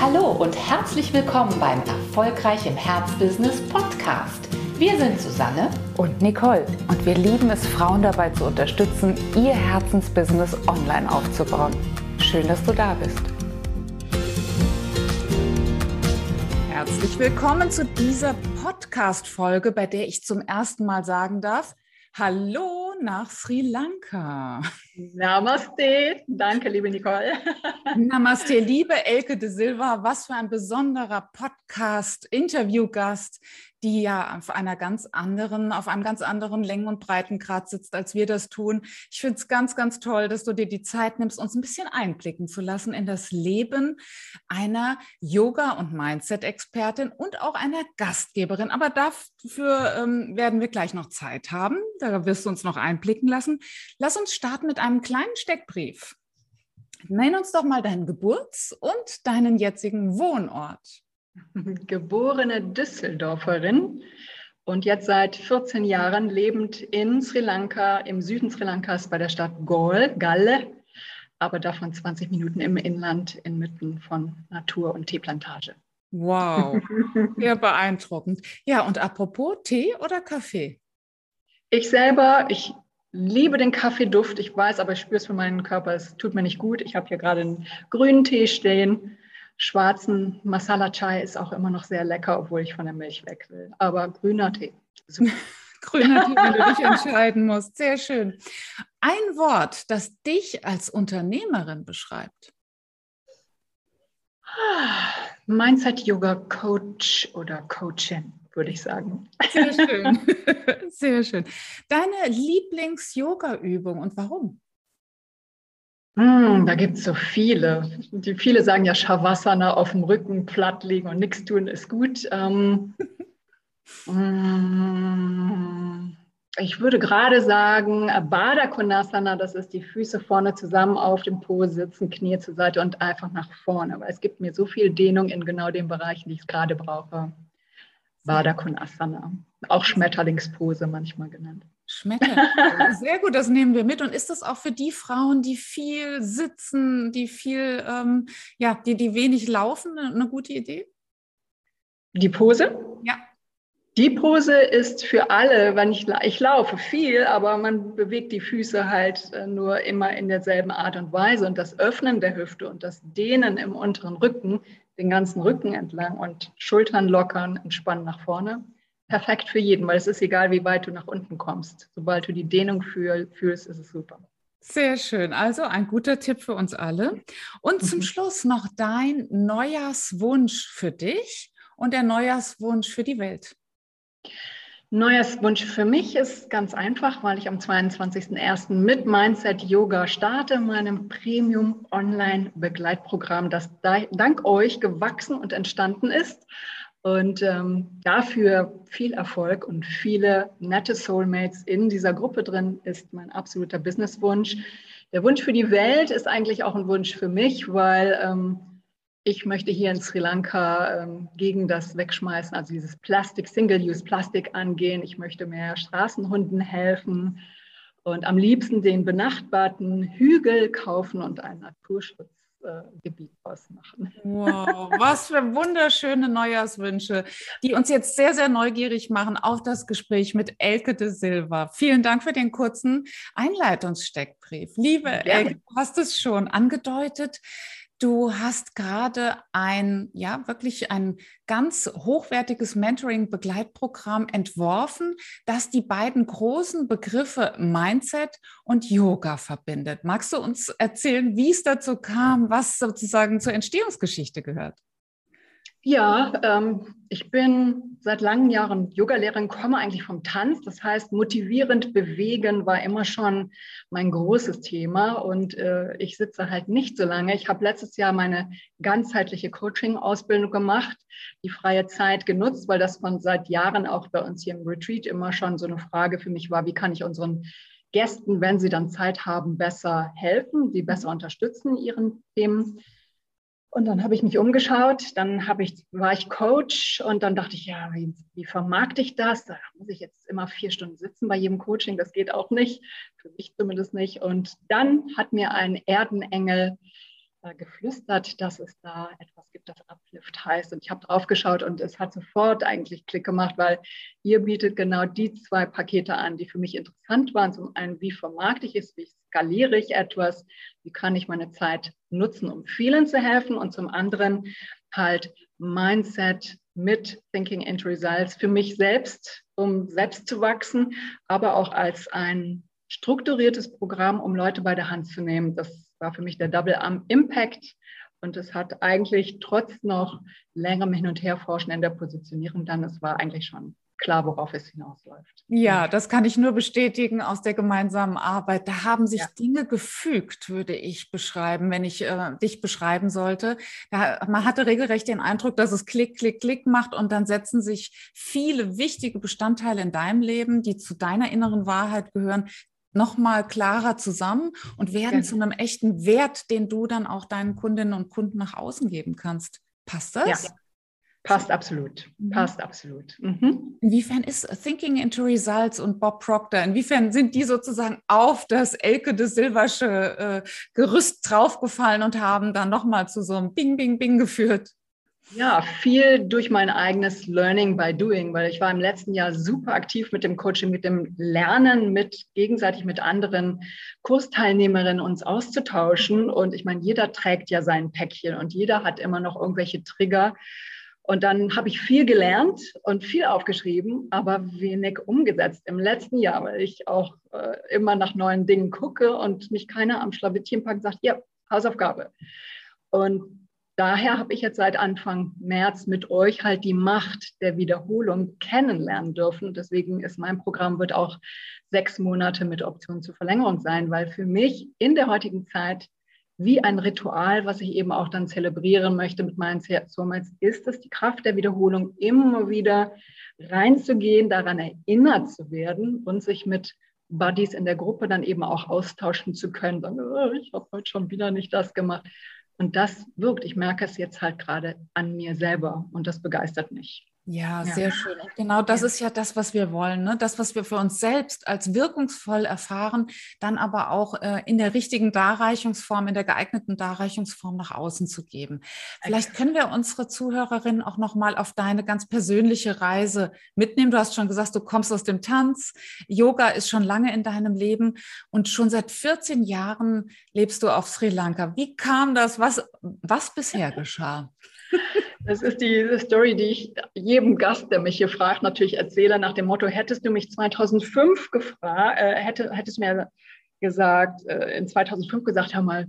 Hallo und herzlich willkommen beim Erfolgreich im Herzbusiness Podcast. Wir sind Susanne und Nicole und wir lieben es, Frauen dabei zu unterstützen, ihr Herzensbusiness online aufzubauen. Schön, dass du da bist. Herzlich willkommen zu dieser Podcast-Folge, bei der ich zum ersten Mal sagen darf, Hallo nach Sri Lanka. Namaste. Danke, liebe Nicole. Namaste, liebe Elke de Silva. Was für ein besonderer Podcast-Interviewgast die ja auf einer ganz anderen, auf einem ganz anderen Längen- und Breitengrad sitzt, als wir das tun. Ich finde es ganz, ganz toll, dass du dir die Zeit nimmst, uns ein bisschen einblicken zu lassen in das Leben einer Yoga- und Mindset-Expertin und auch einer Gastgeberin. Aber dafür ähm, werden wir gleich noch Zeit haben. Da wirst du uns noch einblicken lassen. Lass uns starten mit einem kleinen Steckbrief. Nenn uns doch mal deinen Geburts- und deinen jetzigen Wohnort. geborene Düsseldorferin und jetzt seit 14 Jahren lebend in Sri Lanka, im Süden Sri Lankas bei der Stadt Galle, Galle, aber davon 20 Minuten im Inland inmitten von Natur und Teeplantage. Wow, sehr beeindruckend. Ja, und apropos Tee oder Kaffee? Ich selber, ich liebe den Kaffeeduft. Ich weiß, aber ich spüre es für meinen Körper, es tut mir nicht gut. Ich habe hier gerade einen grünen Tee stehen schwarzen Masala Chai ist auch immer noch sehr lecker, obwohl ich von der Milch weg will. Aber grüner Tee. grüner Tee, wenn du dich entscheiden musst. Sehr schön. Ein Wort, das dich als Unternehmerin beschreibt. Mindset Yoga Coach oder Coachin, würde ich sagen. Sehr schön. Sehr schön. Deine Lieblings-Yoga-Übung und warum? Mm, da gibt es so viele. Die viele sagen ja Shavasana auf dem Rücken platt liegen und nichts tun ist gut. Ähm, mm, ich würde gerade sagen, Baddha Konasana, das ist die Füße vorne zusammen auf dem Po sitzen, Knie zur Seite und einfach nach vorne. Aber es gibt mir so viel Dehnung in genau den Bereichen, die ich gerade brauche. Baddha Konasana. Auch Schmetterlingspose manchmal genannt. Schmetterling. Sehr gut, das nehmen wir mit. Und ist das auch für die Frauen, die viel sitzen, die viel, ähm, ja, die, die wenig laufen, eine gute Idee? Die Pose? Ja. Die Pose ist für alle, wenn ich, ich laufe viel, aber man bewegt die Füße halt äh, nur immer in derselben Art und Weise. Und das Öffnen der Hüfte und das Dehnen im unteren Rücken, den ganzen Rücken entlang und Schultern lockern, entspannen nach vorne perfekt für jeden, weil es ist egal, wie weit du nach unten kommst. Sobald du die Dehnung fühl, fühlst, ist es super. Sehr schön. Also ein guter Tipp für uns alle. Und zum mhm. Schluss noch dein Neujahrswunsch für dich und der Neujahrswunsch für die Welt. Neujahrswunsch für mich ist ganz einfach, weil ich am 22.01. mit Mindset Yoga starte, meinem Premium Online Begleitprogramm, das dank euch gewachsen und entstanden ist. Und ähm, dafür viel Erfolg und viele nette Soulmates in dieser Gruppe drin ist mein absoluter Businesswunsch. Der Wunsch für die Welt ist eigentlich auch ein Wunsch für mich, weil ähm, ich möchte hier in Sri Lanka ähm, gegen das Wegschmeißen, also dieses Plastik, Single-Use-Plastik angehen. Ich möchte mehr Straßenhunden helfen und am liebsten den benachbarten Hügel kaufen und einen Naturschutz Gebiet ausmachen. Wow, was für wunderschöne Neujahrswünsche, die uns jetzt sehr, sehr neugierig machen auf das Gespräch mit Elke de Silva. Vielen Dank für den kurzen Einleitungssteckbrief. Liebe. Elke, du hast es schon angedeutet. Du hast gerade ein, ja, wirklich ein ganz hochwertiges Mentoring-Begleitprogramm entworfen, das die beiden großen Begriffe Mindset und Yoga verbindet. Magst du uns erzählen, wie es dazu kam, was sozusagen zur Entstehungsgeschichte gehört? Ja, ähm, ich bin seit langen Jahren Yogalehrerin, komme eigentlich vom Tanz. Das heißt, motivierend bewegen war immer schon mein großes Thema. Und äh, ich sitze halt nicht so lange. Ich habe letztes Jahr meine ganzheitliche Coaching-Ausbildung gemacht, die freie Zeit genutzt, weil das von seit Jahren auch bei uns hier im Retreat immer schon so eine Frage für mich war, wie kann ich unseren Gästen, wenn sie dann Zeit haben, besser helfen, sie besser unterstützen in ihren Themen. Und dann habe ich mich umgeschaut, dann habe ich, war ich Coach und dann dachte ich, ja, wie, wie vermarkte ich das? Da muss ich jetzt immer vier Stunden sitzen bei jedem Coaching, das geht auch nicht, für mich zumindest nicht. Und dann hat mir ein Erdenengel äh, geflüstert, dass es da etwas gibt, das Uplift heißt. Und ich habe drauf geschaut und es hat sofort eigentlich Klick gemacht, weil ihr bietet genau die zwei Pakete an, die für mich interessant waren. Zum einen, wie vermarkte ich es, wie skaliere ich etwas, wie kann ich meine Zeit nutzen, um vielen zu helfen. Und zum anderen halt Mindset mit Thinking into Results für mich selbst, um selbst zu wachsen, aber auch als ein strukturiertes Programm, um Leute bei der Hand zu nehmen. Das war für mich der Double Arm Impact. Und es hat eigentlich trotz noch längerem Hin- und Herforschen in der Positionierung dann, es war eigentlich schon klar, worauf es hinausläuft. Ja, das kann ich nur bestätigen aus der gemeinsamen Arbeit. Da haben sich ja. Dinge gefügt, würde ich beschreiben, wenn ich äh, dich beschreiben sollte. Da, man hatte regelrecht den Eindruck, dass es Klick, Klick, Klick macht und dann setzen sich viele wichtige Bestandteile in deinem Leben, die zu deiner inneren Wahrheit gehören, nochmal klarer zusammen und werden genau. zu einem echten Wert, den du dann auch deinen Kundinnen und Kunden nach außen geben kannst. Passt das? Ja. Passt absolut. Mhm. Passt absolut. Mhm. Inwiefern ist Thinking into Results und Bob Proctor, inwiefern sind die sozusagen auf das Elke de Silversche äh, Gerüst draufgefallen und haben dann nochmal zu so einem Bing, Bing, Bing geführt? Ja, viel durch mein eigenes Learning by Doing, weil ich war im letzten Jahr super aktiv mit dem Coaching, mit dem Lernen, mit gegenseitig mit anderen Kursteilnehmerinnen uns auszutauschen. Und ich meine, jeder trägt ja sein Päckchen und jeder hat immer noch irgendwelche Trigger. Und dann habe ich viel gelernt und viel aufgeschrieben, aber wenig umgesetzt im letzten Jahr, weil ich auch äh, immer nach neuen Dingen gucke und mich keiner am Schlawittchen packt und sagt, ja, Hausaufgabe. Und daher habe ich jetzt seit Anfang März mit euch halt die Macht der Wiederholung kennenlernen dürfen. Deswegen ist mein Programm wird auch sechs Monate mit Option zur Verlängerung sein, weil für mich in der heutigen Zeit wie ein Ritual, was ich eben auch dann zelebrieren möchte mit meinen Soulmates, ist es die Kraft der Wiederholung, immer wieder reinzugehen, daran erinnert zu werden und sich mit Buddies in der Gruppe dann eben auch austauschen zu können. Dann, oh, ich habe heute schon wieder nicht das gemacht. Und das wirkt. Ich merke es jetzt halt gerade an mir selber und das begeistert mich. Ja, ja, sehr schön. Und genau das ja. ist ja das, was wir wollen. Ne? Das, was wir für uns selbst als wirkungsvoll erfahren, dann aber auch äh, in der richtigen Darreichungsform, in der geeigneten Darreichungsform nach außen zu geben. Vielleicht können wir unsere Zuhörerinnen auch nochmal auf deine ganz persönliche Reise mitnehmen. Du hast schon gesagt, du kommst aus dem Tanz. Yoga ist schon lange in deinem Leben und schon seit 14 Jahren lebst du auf Sri Lanka. Wie kam das? Was, was bisher geschah? Das ist die Story, die ich jedem Gast, der mich hier fragt, natürlich erzähle, nach dem Motto, hättest du mich 2005 gefragt, äh, hätte, hättest mir gesagt, äh, in 2005 gesagt, hör mal,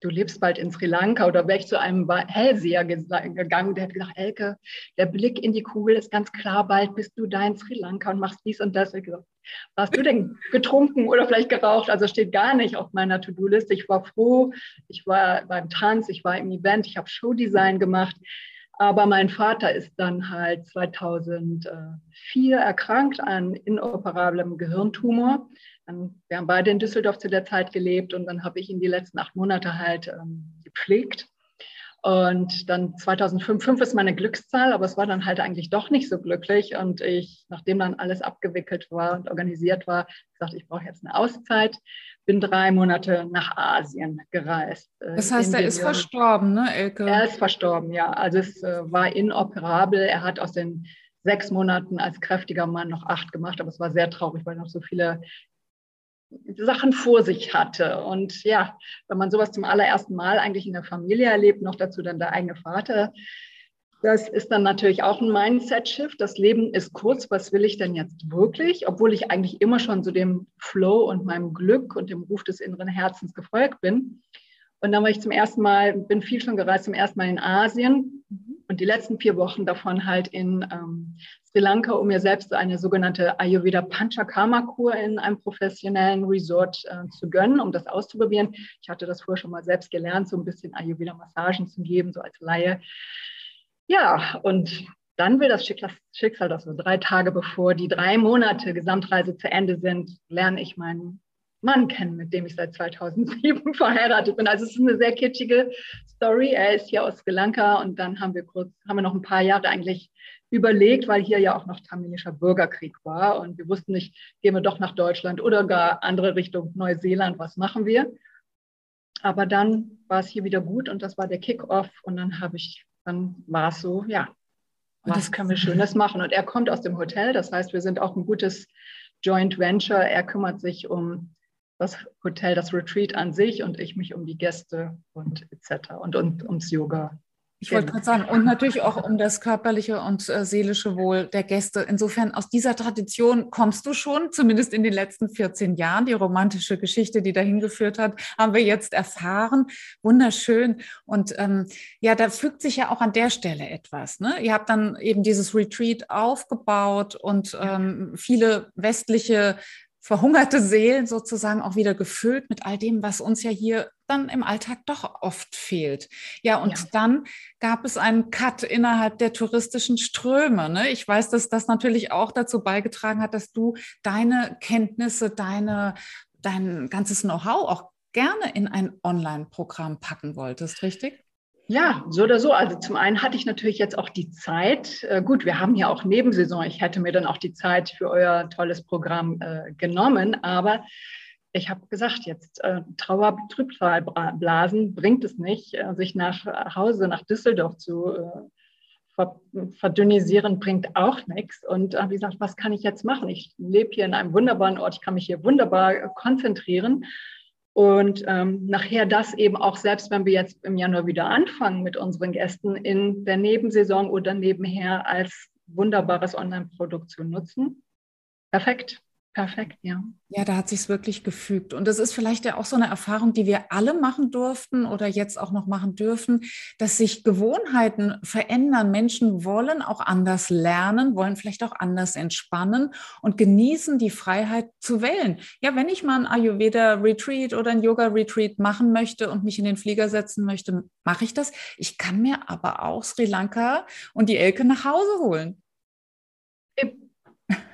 du lebst bald in Sri Lanka oder wäre ich zu einem Hellseher gegangen, der hätte gesagt, Elke, der Blick in die Kugel ist ganz klar, bald bist du da in Sri Lanka und machst dies und das. Warst du denn getrunken oder vielleicht geraucht? Also steht gar nicht auf meiner To-Do-Liste. Ich war froh, ich war beim Tanz, ich war im Event, ich habe Showdesign gemacht. Aber mein Vater ist dann halt 2004 erkrankt an inoperablem Gehirntumor. Wir haben beide in Düsseldorf zu der Zeit gelebt und dann habe ich ihn die letzten acht Monate halt ähm, gepflegt. Und dann 2005, 5 ist meine Glückszahl, aber es war dann halt eigentlich doch nicht so glücklich. Und ich, nachdem dann alles abgewickelt war und organisiert war, gesagt, ich brauche jetzt eine Auszeit, bin drei Monate nach Asien gereist. Äh, das heißt, er ist verstorben, ne, Elke? Er ist verstorben, ja. Also es äh, war inoperabel. Er hat aus den sechs Monaten als kräftiger Mann noch acht gemacht, aber es war sehr traurig, weil noch so viele Sachen vor sich hatte. Und ja, wenn man sowas zum allerersten Mal eigentlich in der Familie erlebt, noch dazu dann der eigene Vater, das ist dann natürlich auch ein Mindset-Shift. Das Leben ist kurz, was will ich denn jetzt wirklich? Obwohl ich eigentlich immer schon so dem Flow und meinem Glück und dem Ruf des inneren Herzens gefolgt bin. Und dann war ich zum ersten Mal, bin viel schon gereist, zum ersten Mal in Asien und die letzten vier Wochen davon halt in ähm, Sri Lanka, um mir selbst eine sogenannte Ayurveda Panchakarma Kur in einem professionellen Resort äh, zu gönnen, um das auszuprobieren. Ich hatte das vorher schon mal selbst gelernt, so ein bisschen Ayurveda Massagen zu geben, so als Laie. Ja, und dann will das Schicksal, dass so drei Tage bevor die drei Monate Gesamtreise zu Ende sind, lerne ich meinen Mann kennen, mit dem ich seit 2007 verheiratet bin. Also es ist eine sehr kitschige Story. Er ist hier aus Sri Lanka und dann haben wir kurz, haben wir noch ein paar Jahre eigentlich überlegt, weil hier ja auch noch tamilischer Bürgerkrieg war und wir wussten nicht, gehen wir doch nach Deutschland oder gar andere Richtung Neuseeland, was machen wir? aber dann war es hier wieder gut und das war der Kick-Off und dann habe ich, dann war es so, ja, was können wir Schönes machen? Und er kommt aus dem Hotel, das heißt, wir sind auch ein gutes Joint Venture. Er kümmert sich um das Hotel, das Retreat an sich und ich mich um die Gäste und etc. und, und ums Yoga. Ich wollte gerade sagen, und natürlich auch um das körperliche und äh, seelische Wohl der Gäste. Insofern aus dieser Tradition kommst du schon, zumindest in den letzten 14 Jahren. Die romantische Geschichte, die dahin geführt hat, haben wir jetzt erfahren. Wunderschön. Und ähm, ja, da fügt sich ja auch an der Stelle etwas. Ne? Ihr habt dann eben dieses Retreat aufgebaut und ähm, viele westliche verhungerte Seelen sozusagen auch wieder gefüllt mit all dem, was uns ja hier dann im Alltag doch oft fehlt. Ja, und ja. dann gab es einen Cut innerhalb der touristischen Ströme. Ne? Ich weiß, dass das natürlich auch dazu beigetragen hat, dass du deine Kenntnisse, deine, dein ganzes Know-how auch gerne in ein Online-Programm packen wolltest, richtig? Ja, so oder so. Also zum einen hatte ich natürlich jetzt auch die Zeit. Äh, gut, wir haben ja auch Nebensaison. Ich hätte mir dann auch die Zeit für euer tolles Programm äh, genommen. Aber ich habe gesagt, jetzt äh, Trauer, Trübsalblasen bringt es nicht, äh, sich nach Hause, nach Düsseldorf zu äh, verdünnisieren, bringt auch nichts. Und wie gesagt, was kann ich jetzt machen? Ich lebe hier in einem wunderbaren Ort, ich kann mich hier wunderbar konzentrieren. Und ähm, nachher das eben auch, selbst wenn wir jetzt im Januar wieder anfangen mit unseren Gästen, in der Nebensaison oder nebenher als wunderbares Online-Produkt zu nutzen. Perfekt. Perfekt, ja. Ja, da hat sich wirklich gefügt. Und das ist vielleicht ja auch so eine Erfahrung, die wir alle machen durften oder jetzt auch noch machen dürfen, dass sich Gewohnheiten verändern. Menschen wollen auch anders lernen, wollen vielleicht auch anders entspannen und genießen die Freiheit zu wählen. Ja, wenn ich mal ein Ayurveda-Retreat oder ein Yoga-Retreat machen möchte und mich in den Flieger setzen möchte, mache ich das. Ich kann mir aber auch Sri Lanka und die Elke nach Hause holen.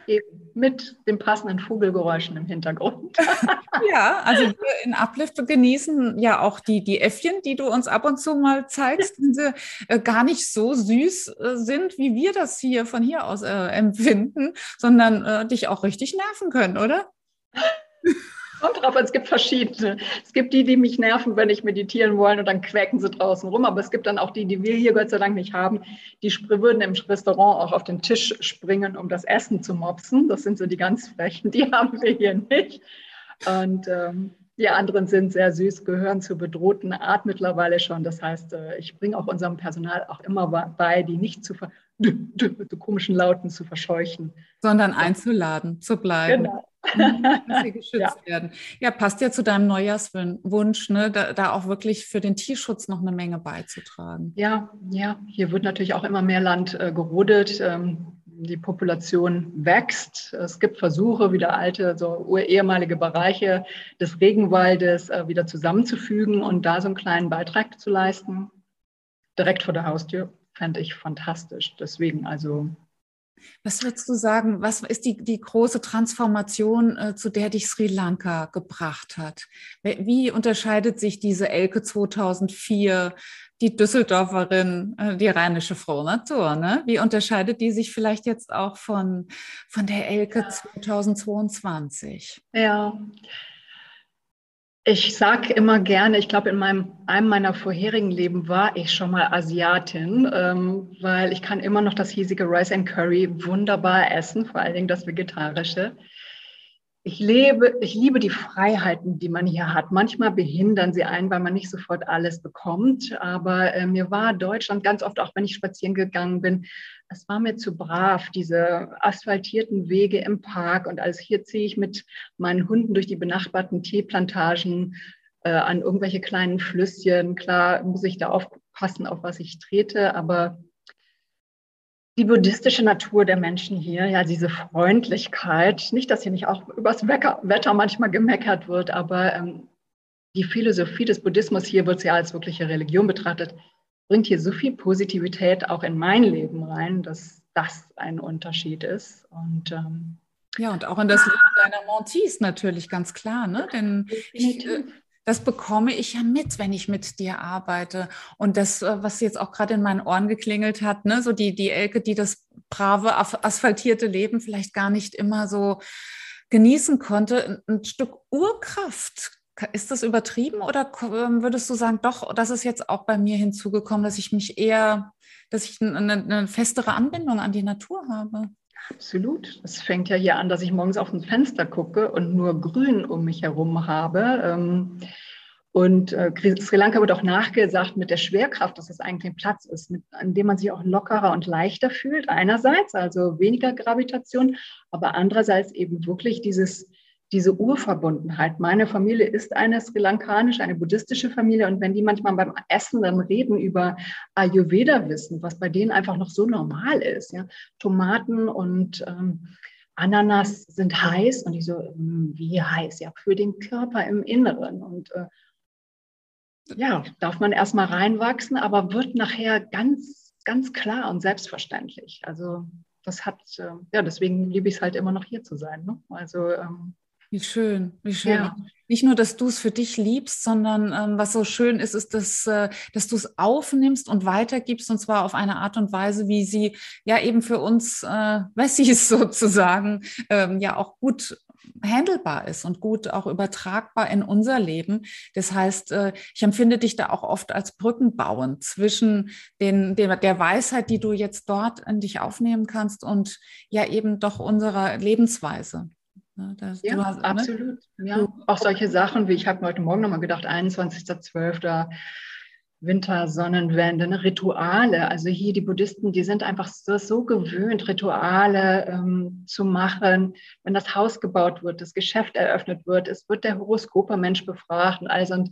Eben mit den passenden Vogelgeräuschen im Hintergrund. ja, also wir in Uplift genießen ja auch die, die Äffchen, die du uns ab und zu mal zeigst, die sie äh, gar nicht so süß äh, sind, wie wir das hier von hier aus äh, empfinden, sondern äh, dich auch richtig nerven können, oder? Kommt drauf, es gibt verschiedene. Es gibt die, die mich nerven, wenn ich meditieren wollen und dann quäken sie draußen rum. Aber es gibt dann auch die, die wir hier Gott sei Dank nicht haben. Die würden im Restaurant auch auf den Tisch springen, um das Essen zu mopsen. Das sind so die ganz Frechen. Die haben wir hier nicht. Und ähm, die anderen sind sehr süß, gehören zur bedrohten Art mittlerweile schon. Das heißt, äh, ich bringe auch unserem Personal auch immer bei, die nicht zu ver mit so komischen Lauten zu verscheuchen. Sondern einzuladen, zu bleiben. Genau. dass sie geschützt ja. werden. Ja, passt ja zu deinem Neujahrswunsch, ne, da, da, auch wirklich für den Tierschutz noch eine Menge beizutragen. Ja, ja, hier wird natürlich auch immer mehr Land äh, gerodet. Ähm, die Population wächst. Es gibt Versuche, wieder alte, so ehemalige Bereiche des Regenwaldes äh, wieder zusammenzufügen und da so einen kleinen Beitrag zu leisten. Direkt vor der Haustür fände ich fantastisch. Deswegen also was würdest du sagen, was ist die, die große Transformation, äh, zu der dich Sri Lanka gebracht hat? Wie unterscheidet sich diese Elke 2004, die Düsseldorferin, äh, die rheinische Frohe Natur? Ne? Wie unterscheidet die sich vielleicht jetzt auch von, von der Elke ja. 2022? Ja, ich sage immer gerne, ich glaube, in meinem, einem meiner vorherigen Leben war ich schon mal Asiatin, ähm, weil ich kann immer noch das hiesige Rice and Curry wunderbar essen, vor allen Dingen das Vegetarische. Ich lebe, ich liebe die Freiheiten, die man hier hat. Manchmal behindern sie einen, weil man nicht sofort alles bekommt. Aber äh, mir war Deutschland ganz oft, auch wenn ich spazieren gegangen bin, es war mir zu brav, diese asphaltierten Wege im Park und alles. Hier ziehe ich mit meinen Hunden durch die benachbarten Teeplantagen äh, an irgendwelche kleinen Flüsschen. Klar muss ich da aufpassen, auf was ich trete, aber die buddhistische Natur der Menschen hier, ja, diese Freundlichkeit, nicht, dass hier nicht auch übers Wetter manchmal gemeckert wird, aber ähm, die Philosophie des Buddhismus hier wird ja als wirkliche Religion betrachtet bringt hier so viel Positivität auch in mein Leben rein, dass das ein Unterschied ist. Und ähm, ja, und auch in das Leben deiner Montis natürlich ganz klar, ne? Denn ich, äh, das bekomme ich ja mit, wenn ich mit dir arbeite. Und das, äh, was jetzt auch gerade in meinen Ohren geklingelt hat, ne, so die, die Elke, die das brave, asphaltierte Leben vielleicht gar nicht immer so genießen konnte, ein Stück Urkraft ist das übertrieben oder ähm, würdest du sagen, doch, das ist jetzt auch bei mir hinzugekommen, dass ich mich eher, dass ich eine, eine festere Anbindung an die Natur habe? Absolut. Es fängt ja hier an, dass ich morgens auf ein Fenster gucke und nur Grün um mich herum habe. Ähm, und äh, Sri Lanka wird auch nachgesagt mit der Schwerkraft, dass es eigentlich ein Platz ist, mit, an dem man sich auch lockerer und leichter fühlt. Einerseits, also weniger Gravitation, aber andererseits eben wirklich dieses diese Urverbundenheit. Meine Familie ist eine sri lankanische, eine buddhistische Familie. Und wenn die manchmal beim Essen dann reden über Ayurveda-Wissen, was bei denen einfach noch so normal ist, ja, Tomaten und ähm, Ananas sind heiß und ich so, hm, wie heiß? Ja, für den Körper im Inneren. Und äh, ja, darf man erstmal reinwachsen, aber wird nachher ganz, ganz klar und selbstverständlich. Also das hat, äh, ja, deswegen liebe ich es halt immer noch hier zu sein. Ne? Also ähm, wie schön, wie schön. Ja. Nicht nur, dass du es für dich liebst, sondern ähm, was so schön ist, ist, dass, äh, dass du es aufnimmst und weitergibst und zwar auf eine Art und Weise, wie sie ja eben für uns äh, Wessis sozusagen ähm, ja auch gut handelbar ist und gut auch übertragbar in unser Leben. Das heißt, äh, ich empfinde dich da auch oft als Brückenbauend zwischen den, der Weisheit, die du jetzt dort in dich aufnehmen kannst und ja eben doch unserer Lebensweise. Ne, das, ja, hast, ne? absolut. Ne? Ja. Auch solche Sachen wie, ich habe heute Morgen nochmal gedacht, 21.12. Wintersonnenwende, ne? Rituale. Also hier die Buddhisten, die sind einfach so, so gewöhnt, Rituale ähm, zu machen. Wenn das Haus gebaut wird, das Geschäft eröffnet wird, es wird der Horoskopermensch befragt und alles. Und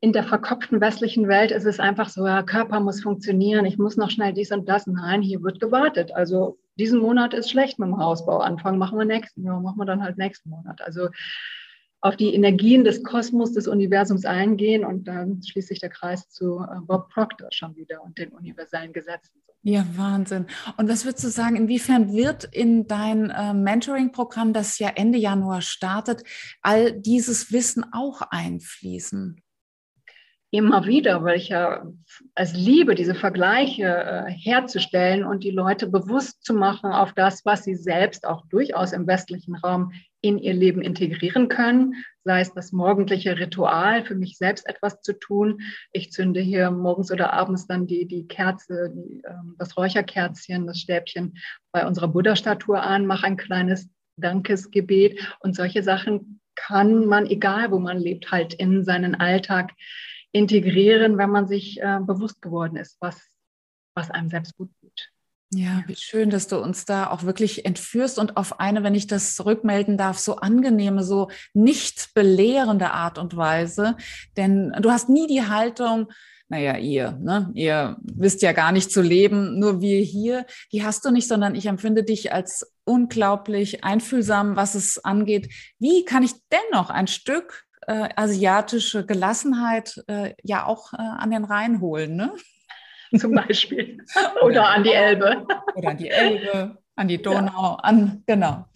in der verkopften westlichen Welt ist es einfach so, ja, Körper muss funktionieren, ich muss noch schnell dies und das. Nein, hier wird gewartet. Also diesen Monat ist schlecht mit dem Hausbau anfangen, machen wir nächsten, ja, machen wir dann halt nächsten Monat. Also auf die Energien des Kosmos, des Universums eingehen und dann schließt sich der Kreis zu äh, Bob Proctor schon wieder und den universellen Gesetzen. Ja, Wahnsinn. Und was würdest du sagen, inwiefern wird in dein äh, Mentoring-Programm, das ja Ende Januar startet, all dieses Wissen auch einfließen? Immer wieder, weil ich ja es liebe, diese Vergleiche äh, herzustellen und die Leute bewusst zu machen auf das, was sie selbst auch durchaus im westlichen Raum in ihr Leben integrieren können, sei es das morgendliche Ritual, für mich selbst etwas zu tun. Ich zünde hier morgens oder abends dann die, die Kerze, die, äh, das Räucherkerzchen, das Stäbchen bei unserer Buddha-Statue an, mache ein kleines Dankesgebet und solche Sachen kann man, egal wo man lebt, halt in seinen Alltag integrieren, wenn man sich äh, bewusst geworden ist, was, was einem selbst gut tut. Ja, wie schön, dass du uns da auch wirklich entführst und auf eine, wenn ich das rückmelden darf, so angenehme, so nicht belehrende Art und Weise. Denn du hast nie die Haltung, naja, ihr, ne? ihr wisst ja gar nicht zu leben, nur wir hier, die hast du nicht, sondern ich empfinde dich als unglaublich einfühlsam, was es angeht. Wie kann ich dennoch ein Stück äh, asiatische Gelassenheit äh, ja auch äh, an den Rhein holen, ne? Zum Beispiel. Oder an die Elbe. Oder an die Elbe, an die Donau, ja. an, genau.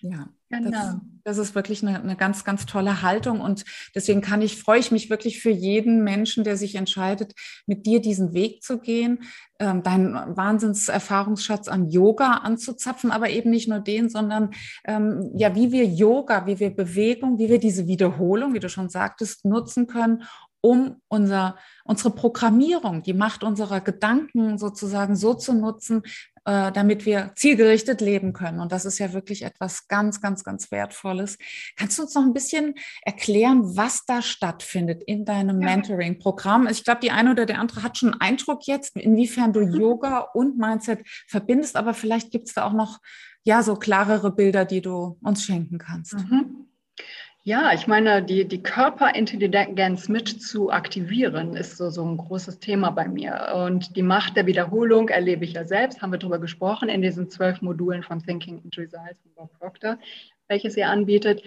Ja, genau. Das, das, ist wirklich eine, eine, ganz, ganz tolle Haltung. Und deswegen kann ich, freue ich mich wirklich für jeden Menschen, der sich entscheidet, mit dir diesen Weg zu gehen, ähm, deinen Wahnsinnserfahrungsschatz an Yoga anzuzapfen, aber eben nicht nur den, sondern ähm, ja, wie wir Yoga, wie wir Bewegung, wie wir diese Wiederholung, wie du schon sagtest, nutzen können, um unser, unsere Programmierung, die Macht unserer Gedanken sozusagen so zu nutzen, äh, damit wir zielgerichtet leben können. Und das ist ja wirklich etwas ganz, ganz, ganz Wertvolles. Kannst du uns noch ein bisschen erklären, was da stattfindet in deinem ja. Mentoring-Programm? Ich glaube, die eine oder der andere hat schon einen Eindruck jetzt, inwiefern du Yoga und Mindset verbindest, aber vielleicht gibt es da auch noch ja so klarere Bilder, die du uns schenken kannst. Mhm. Ja, ich meine, die, die Körperintelligenz mit zu aktivieren, ist so, so ein großes Thema bei mir. Und die Macht der Wiederholung erlebe ich ja selbst, haben wir darüber gesprochen, in diesen zwölf Modulen von Thinking into Results von Bob Proctor, welches ihr anbietet.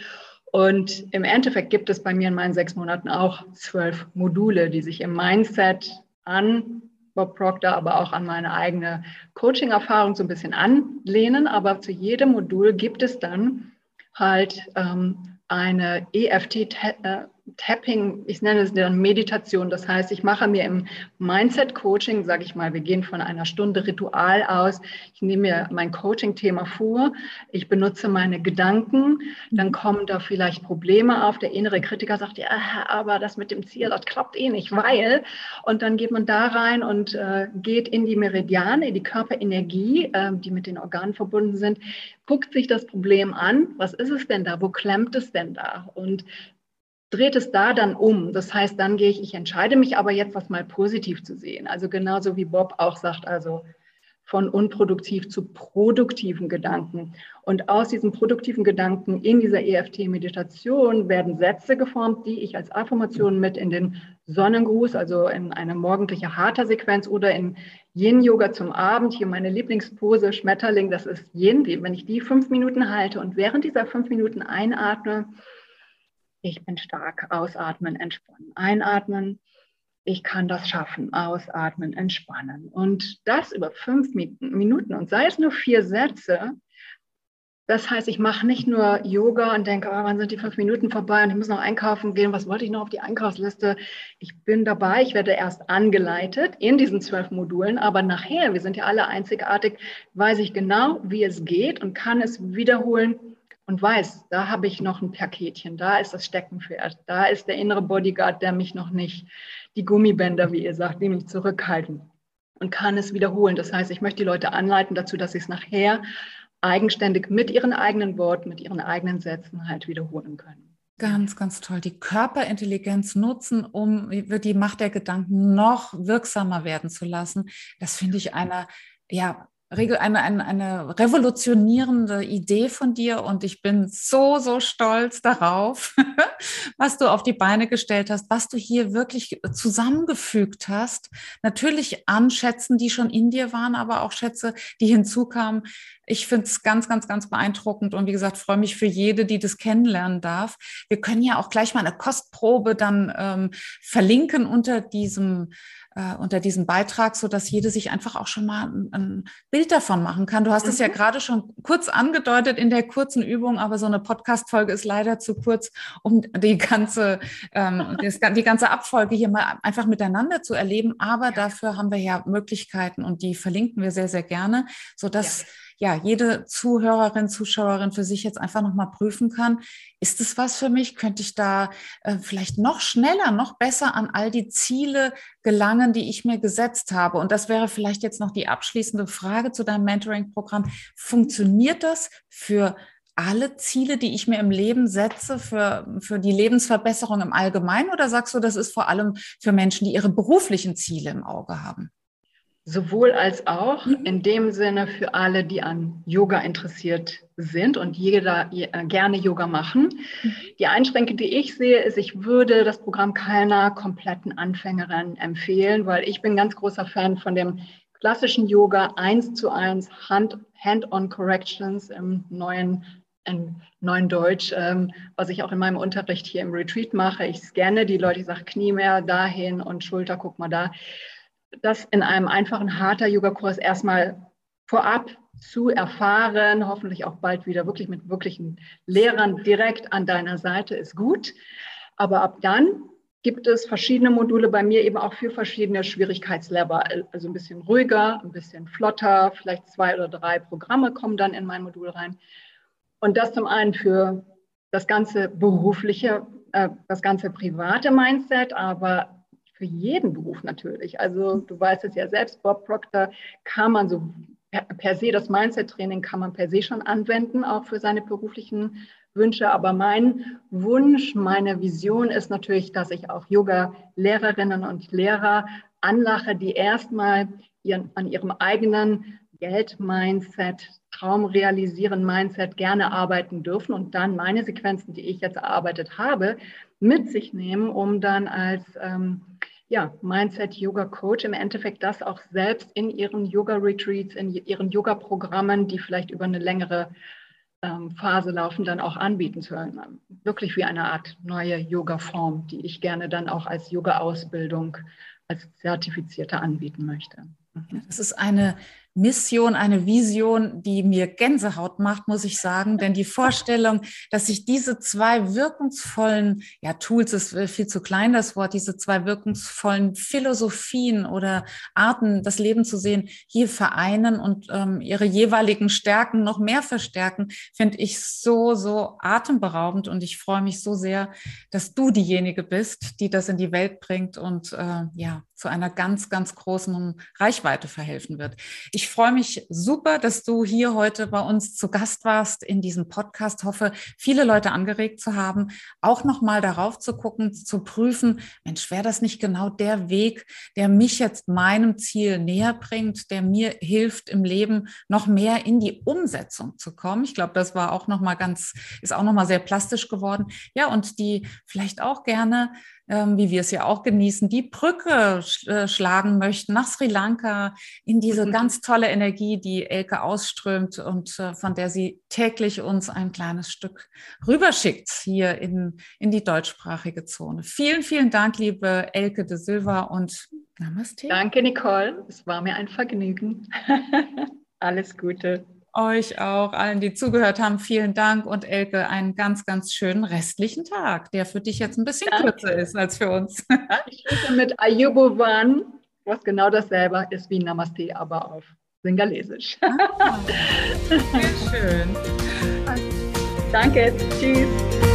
Und im Endeffekt gibt es bei mir in meinen sechs Monaten auch zwölf Module, die sich im Mindset an Bob Proctor, aber auch an meine eigene Coaching-Erfahrung so ein bisschen anlehnen. Aber zu jedem Modul gibt es dann halt ähm, eine EFT, äh, Tapping, ich nenne es dann Meditation. Das heißt, ich mache mir im Mindset-Coaching, sage ich mal, wir gehen von einer Stunde Ritual aus. Ich nehme mir mein Coaching-Thema vor. Ich benutze meine Gedanken. Dann kommen da vielleicht Probleme auf. Der innere Kritiker sagt, ja, aber das mit dem Ziel, das klappt eh nicht, weil. Und dann geht man da rein und äh, geht in die Meridiane, in die Körperenergie, äh, die mit den Organen verbunden sind, guckt sich das Problem an. Was ist es denn da? Wo klemmt es denn da? Und dreht es da dann um. Das heißt, dann gehe ich, ich entscheide mich aber jetzt, was mal positiv zu sehen. Also genauso wie Bob auch sagt, also von unproduktiv zu produktiven Gedanken. Und aus diesen produktiven Gedanken in dieser EFT-Meditation werden Sätze geformt, die ich als Affirmation mit in den Sonnengruß, also in eine morgendliche Hatha-Sequenz oder in Yin-Yoga zum Abend, hier meine Lieblingspose, Schmetterling, das ist Yin, wenn ich die fünf Minuten halte und während dieser fünf Minuten einatme, ich bin stark, ausatmen, entspannen, einatmen, ich kann das schaffen, ausatmen, entspannen. Und das über fünf Minuten. Und sei es nur vier Sätze. Das heißt, ich mache nicht nur Yoga und denke, oh, wann sind die fünf Minuten vorbei und ich muss noch einkaufen gehen, was wollte ich noch auf die Einkaufsliste? Ich bin dabei, ich werde erst angeleitet in diesen zwölf Modulen, aber nachher, wir sind ja alle einzigartig, weiß ich genau, wie es geht und kann es wiederholen und weiß, da habe ich noch ein Paketchen, da ist das Steckenpferd, da ist der innere Bodyguard, der mich noch nicht, die Gummibänder, wie ihr sagt, die mich zurückhalten und kann es wiederholen. Das heißt, ich möchte die Leute anleiten dazu, dass sie es nachher eigenständig mit ihren eigenen Worten, mit ihren eigenen Sätzen halt wiederholen können. Ganz, ganz toll. Die Körperintelligenz nutzen, um die Macht der Gedanken noch wirksamer werden zu lassen. Das finde ich eine, ja, eine, eine, eine revolutionierende Idee von dir und ich bin so, so stolz darauf, was du auf die Beine gestellt hast, was du hier wirklich zusammengefügt hast. Natürlich an Schätzen, die schon in dir waren, aber auch Schätze, die hinzukamen. Ich finde es ganz, ganz, ganz beeindruckend und wie gesagt, freue mich für jede, die das kennenlernen darf. Wir können ja auch gleich mal eine Kostprobe dann ähm, verlinken unter diesem äh, unter diesem Beitrag, so dass jede sich einfach auch schon mal ein, ein Bild davon machen kann. Du hast es mhm. ja gerade schon kurz angedeutet in der kurzen Übung, aber so eine Podcast-Folge ist leider zu kurz, um die ganze, ähm, das, die ganze Abfolge hier mal einfach miteinander zu erleben. Aber dafür haben wir ja Möglichkeiten und die verlinken wir sehr, sehr gerne, so dass ja ja, jede Zuhörerin, Zuschauerin für sich jetzt einfach nochmal prüfen kann, ist es was für mich? Könnte ich da äh, vielleicht noch schneller, noch besser an all die Ziele gelangen, die ich mir gesetzt habe? Und das wäre vielleicht jetzt noch die abschließende Frage zu deinem Mentoring-Programm. Funktioniert das für alle Ziele, die ich mir im Leben setze, für, für die Lebensverbesserung im Allgemeinen? Oder sagst du, das ist vor allem für Menschen, die ihre beruflichen Ziele im Auge haben? Sowohl als auch mhm. in dem Sinne für alle, die an Yoga interessiert sind und jeder äh, gerne Yoga machen. Mhm. Die Einschränkung, die ich sehe, ist, ich würde das Programm keiner kompletten Anfängerin empfehlen, weil ich bin ganz großer Fan von dem klassischen Yoga eins zu eins Hand-on Corrections im neuen in neuen Deutsch, ähm, was ich auch in meinem Unterricht hier im Retreat mache. Ich scanne die Leute, ich sage Knie mehr dahin und Schulter, guck mal da das in einem einfachen Hatha-Yoga-Kurs erstmal vorab zu erfahren, hoffentlich auch bald wieder wirklich mit wirklichen Lehrern direkt an deiner Seite ist gut. Aber ab dann gibt es verschiedene Module bei mir eben auch für verschiedene Schwierigkeitslevel. Also ein bisschen ruhiger, ein bisschen flotter, vielleicht zwei oder drei Programme kommen dann in mein Modul rein. Und das zum einen für das ganze berufliche, äh, das ganze private Mindset, aber für jeden Beruf natürlich. Also du weißt es ja selbst, Bob Proctor kann man so per, se, das Mindset-Training kann man per se schon anwenden, auch für seine beruflichen Wünsche. Aber mein Wunsch, meine Vision ist natürlich, dass ich auch Yoga-Lehrerinnen und Lehrer anlache, die erstmal ihren, an ihrem eigenen Geld-Mindset, Traum realisieren Mindset gerne arbeiten dürfen und dann meine Sequenzen, die ich jetzt erarbeitet habe, mit sich nehmen, um dann als ähm, ja, Mindset-Yoga-Coach im Endeffekt das auch selbst in ihren Yoga-Retreats, in ihren Yoga-Programmen, die vielleicht über eine längere ähm, Phase laufen, dann auch anbieten zu können. Wirklich wie eine Art neue Yoga-Form, die ich gerne dann auch als Yoga-Ausbildung als Zertifizierte anbieten möchte. Mhm. Das ist eine Mission, eine Vision, die mir Gänsehaut macht, muss ich sagen. Denn die Vorstellung, dass sich diese zwei wirkungsvollen, ja, Tools ist viel zu klein das Wort, diese zwei wirkungsvollen Philosophien oder Arten, das Leben zu sehen, hier vereinen und ähm, ihre jeweiligen Stärken noch mehr verstärken, finde ich so, so atemberaubend. Und ich freue mich so sehr, dass du diejenige bist, die das in die Welt bringt und äh, ja, zu einer ganz, ganz großen Reichweite verhelfen wird. Ich freue mich super, dass du hier heute bei uns zu Gast warst in diesem Podcast. Hoffe, viele Leute angeregt zu haben, auch nochmal darauf zu gucken, zu prüfen, Mensch, wäre das nicht genau der Weg, der mich jetzt meinem Ziel näher bringt, der mir hilft, im Leben noch mehr in die Umsetzung zu kommen. Ich glaube, das war auch nochmal ganz, ist auch nochmal sehr plastisch geworden. Ja, und die vielleicht auch gerne wie wir es ja auch genießen, die Brücke äh, schlagen möchten nach Sri Lanka in diese mhm. ganz tolle Energie, die Elke ausströmt und äh, von der sie täglich uns ein kleines Stück rüberschickt hier in, in die deutschsprachige Zone. Vielen, vielen Dank, liebe Elke de Silva und Namaste. Danke, Nicole. Es war mir ein Vergnügen. Alles Gute. Euch auch, allen, die zugehört haben, vielen Dank und Elke, einen ganz, ganz schönen restlichen Tag, der für dich jetzt ein bisschen Danke. kürzer ist als für uns. Ich schließe mit Ayubovan, was genau dasselbe ist wie Namaste, aber auf Singalesisch. Ah, sehr schön. Danke, tschüss.